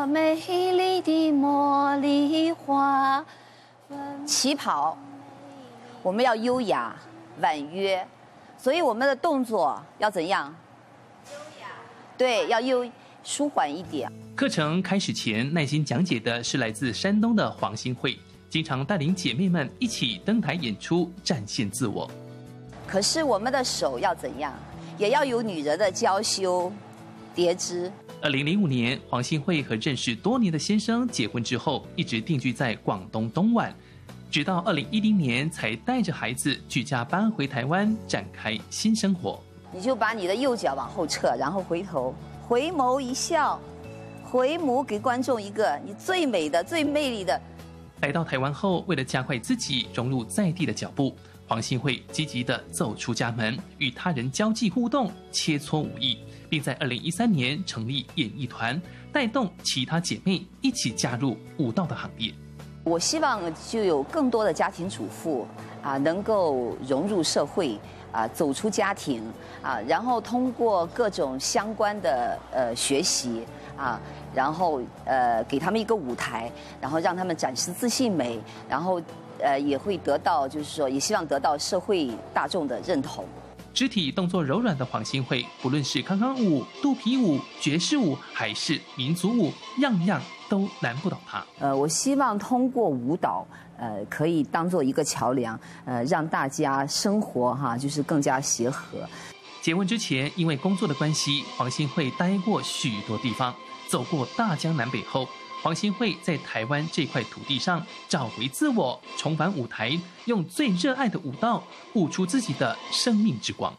朵美丽的茉莉花。旗袍，我们要优雅婉约，所以我们的动作要怎样？优雅。对，要优舒缓一点。课程开始前，耐心讲解的是来自山东的黄新慧，经常带领姐妹们一起登台演出，展现自我。可是我们的手要怎样？也要有女人的娇羞。叠织。二零零五年，黄新慧和认识多年的先生结婚之后，一直定居在广东东莞，直到二零一零年才带着孩子举家搬回台湾，展开新生活。你就把你的右脚往后撤，然后回头，回眸一笑，回眸给观众一个你最美的、最魅力的。来到台湾后，为了加快自己融入在地的脚步，黄新慧积极地走出家门，与他人交际互动，切磋武艺。并在二零一三年成立演艺团，带动其他姐妹一起加入舞蹈的行列。我希望就有更多的家庭主妇啊，能够融入社会啊，走出家庭啊，然后通过各种相关的呃学习啊，然后呃给他们一个舞台，然后让他们展示自信美，然后呃也会得到就是说，也希望得到社会大众的认同。肢体动作柔软的黄新慧，不论是康康舞、肚皮舞、爵士舞，还是民族舞，样样都难不倒她。呃，我希望通过舞蹈，呃，可以当做一个桥梁，呃，让大家生活哈，就是更加协和。结婚之前，因为工作的关系，黄新惠待过许多地方，走过大江南北后。黄新惠在台湾这块土地上找回自我，重返舞台，用最热爱的舞蹈舞出自己的生命之光。